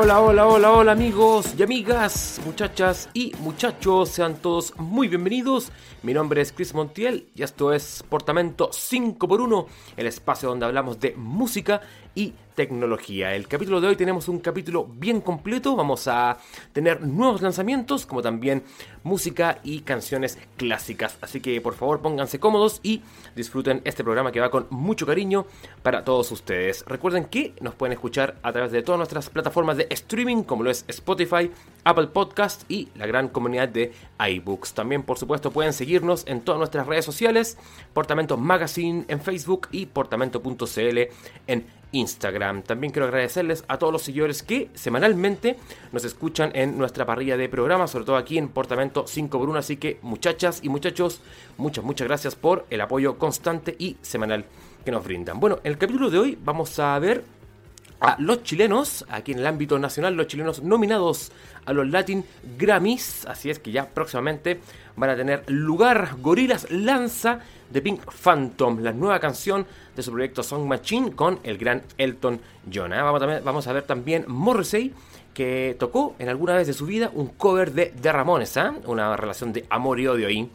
Hola, hola, hola, hola amigos y amigas, muchachas y muchachos, sean todos muy bienvenidos. Mi nombre es Chris Montiel y esto es Portamento 5x1, el espacio donde hablamos de música y tecnología. El capítulo de hoy tenemos un capítulo bien completo, vamos a tener nuevos lanzamientos como también música y canciones clásicas. Así que por favor pónganse cómodos y disfruten este programa que va con mucho cariño para todos ustedes. Recuerden que nos pueden escuchar a través de todas nuestras plataformas de streaming como lo es Spotify, Apple Podcast y la gran comunidad de iBooks. También por supuesto pueden seguirnos en todas nuestras redes sociales, Portamento Magazine en Facebook y portamento.cl en Instagram. También quiero agradecerles a todos los seguidores que semanalmente nos escuchan en nuestra parrilla de programas, sobre todo aquí en Portamento 5x1. Así que muchachas y muchachos, muchas, muchas gracias por el apoyo constante y semanal que nos brindan. Bueno, en el capítulo de hoy vamos a ver a los chilenos, aquí en el ámbito nacional, los chilenos nominados a los Latin Grammys. Así es que ya próximamente van a tener lugar Gorilas Lanza de Pink Phantom, la nueva canción de su proyecto Song Machine con el gran Elton John. ¿eh? Vamos, a, vamos, a ver también Morrissey, que tocó en alguna vez de su vida un cover de The Ramones, ¿eh? una relación de amor y odio ahí.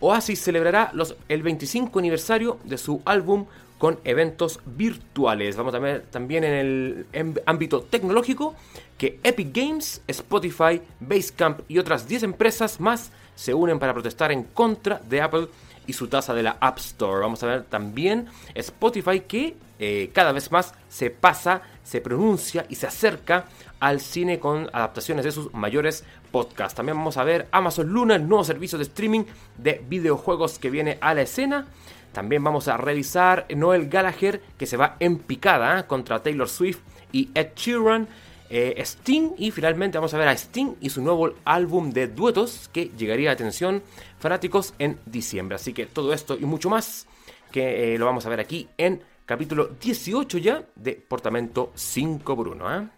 Oasis celebrará los, el 25 aniversario de su álbum con eventos virtuales. Vamos a ver también en el ámbito tecnológico que Epic Games, Spotify, Basecamp y otras 10 empresas más se unen para protestar en contra de Apple y su tasa de la App Store. Vamos a ver también Spotify que eh, cada vez más se pasa, se pronuncia y se acerca al cine con adaptaciones de sus mayores podcasts. También vamos a ver Amazon Luna, el nuevo servicio de streaming de videojuegos que viene a la escena. También vamos a revisar Noel Gallagher que se va en picada ¿eh? contra Taylor Swift y Ed Sheeran. Eh, Sting y finalmente vamos a ver a Sting y su nuevo álbum de duetos que llegaría a atención fanáticos en diciembre. Así que todo esto y mucho más que eh, lo vamos a ver aquí en capítulo 18 ya de Portamento 5x1. ¿eh?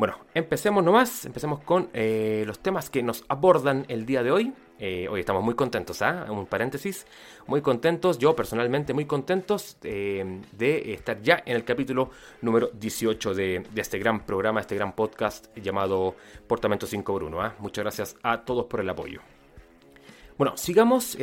Bueno, empecemos nomás, empecemos con eh, los temas que nos abordan el día de hoy. Eh, hoy estamos muy contentos, ¿ah? Un paréntesis, muy contentos, yo personalmente muy contentos eh, de estar ya en el capítulo número 18 de, este gran programa, este gran podcast llamado Portamento 5x1. ¿ah? Muchas gracias a todos por el apoyo. Bueno, sigamos,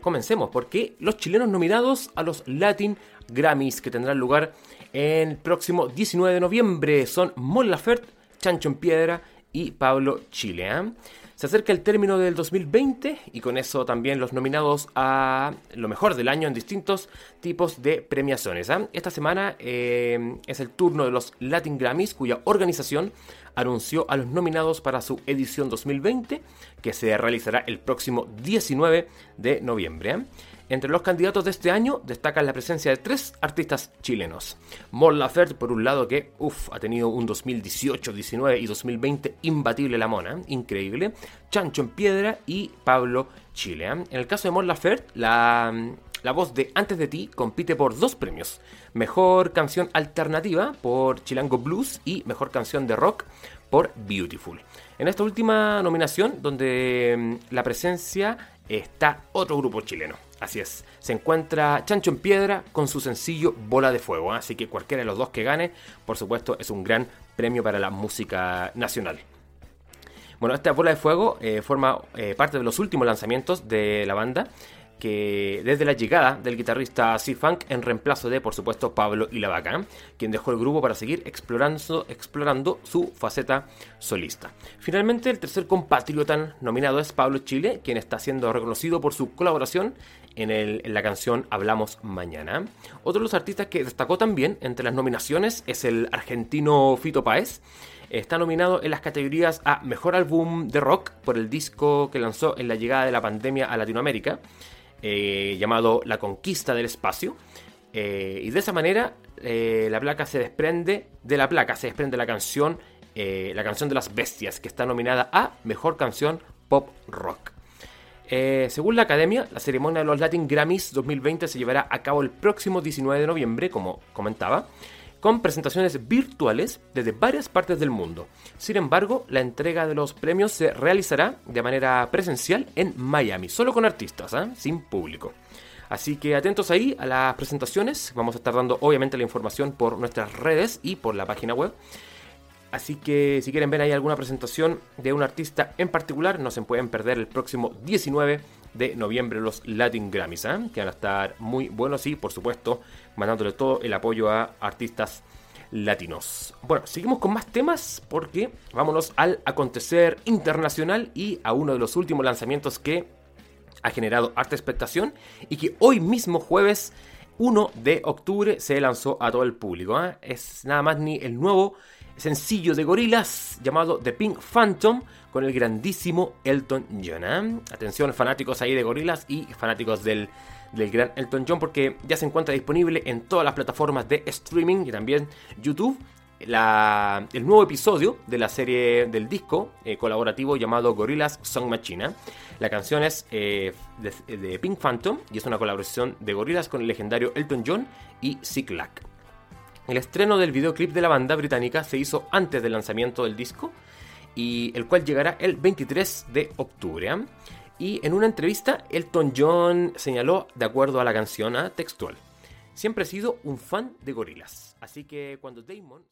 comencemos, porque los chilenos nominados a los Latin Grammys que tendrán lugar el próximo 19 de noviembre son Mon Laferte, Chancho en Piedra y Pablo Chile. ¿eh? Se acerca el término del 2020 y con eso también los nominados a lo mejor del año en distintos tipos de premiaciones. ¿eh? Esta semana eh, es el turno de los Latin Grammys, cuya organización anunció a los nominados para su edición 2020, que se realizará el próximo 19 de noviembre. ¿eh? Entre los candidatos de este año destacan la presencia de tres artistas chilenos. Mon Laferte, por un lado, que uf, ha tenido un 2018, 19 y 2020 imbatible la mona, increíble. Chancho en Piedra y Pablo Chile. En el caso de Mon Laferte, la, la voz de Antes de ti compite por dos premios. Mejor canción alternativa por Chilango Blues y mejor canción de rock por Beautiful. En esta última nominación, donde la presencia está otro grupo chileno. Así es, se encuentra Chancho en Piedra con su sencillo Bola de Fuego. ¿eh? Así que cualquiera de los dos que gane, por supuesto, es un gran premio para la música nacional. Bueno, esta Bola de Fuego eh, forma eh, parte de los últimos lanzamientos de la banda que desde la llegada del guitarrista C-Funk en reemplazo de, por supuesto, Pablo y la Vaca, quien dejó el grupo para seguir explorando su faceta solista. Finalmente, el tercer compatriota nominado es Pablo Chile, quien está siendo reconocido por su colaboración en, la canción Hablamos Mañana. Otro de los artistas que destacó también entre las nominaciones es el argentino Fito Páez. Está nominado en las categorías a Mejor Álbum de Rock por el disco que lanzó en la llegada de la pandemia a Latinoamérica, eh, llamado La Conquista del Espacio. Eh, y de esa manera eh, la placa se desprende, de la placa se desprende la canción, la canción de las bestias, que está nominada a Mejor Canción Pop Rock. Según la academia, la ceremonia de los Latin Grammys 2020 se llevará a cabo el próximo 19 de noviembre, como comentaba con presentaciones virtuales desde varias partes del mundo. Sin embargo, la entrega de los premios se realizará de manera presencial en Miami, solo con artistas, ¿ah? sin público. Así que atentos ahí a las presentaciones. Vamos a estar dando obviamente la información por nuestras redes y por la página web. Así que si quieren ver ahí alguna presentación de un artista en particular, no se pueden perder el próximo 19 de noviembre los Latin Grammys, ¿eh? que van a estar muy buenos y por supuesto mandándole todo el apoyo a artistas latinos. Bueno, seguimos con más temas porque vámonos al acontecer internacional y a uno de los últimos lanzamientos que ha generado harta expectación y que hoy mismo jueves 1 de octubre se lanzó a todo el público. ¿eh? Es nada más ni el nuevo sencillo de gorilas llamado The Pink Phantom con el grandísimo Elton John. ¿eh? Atención fanáticos ahí de gorilas y fanáticos del, del gran Elton John porque ya se encuentra disponible en todas las plataformas de streaming y también YouTube. el nuevo episodio de la serie del disco eh, colaborativo llamado Gorillaz Song Machine. ¿eh? La canción es de, Pink Phantom y es una colaboración de Gorillaz con el legendario Elton John y Sick Lack. El estreno del videoclip de la banda británica se hizo antes del lanzamiento del disco, y el cual llegará el 23 de octubre. Y en una entrevista, Elton John señaló, de acuerdo a la canción ¿ah? textual, siempre he sido un fan de gorilas. Así que cuando Damon...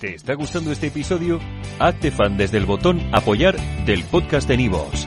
¿Te está gustando este episodio? Hazte fan desde el botón apoyar del podcast de Nivos.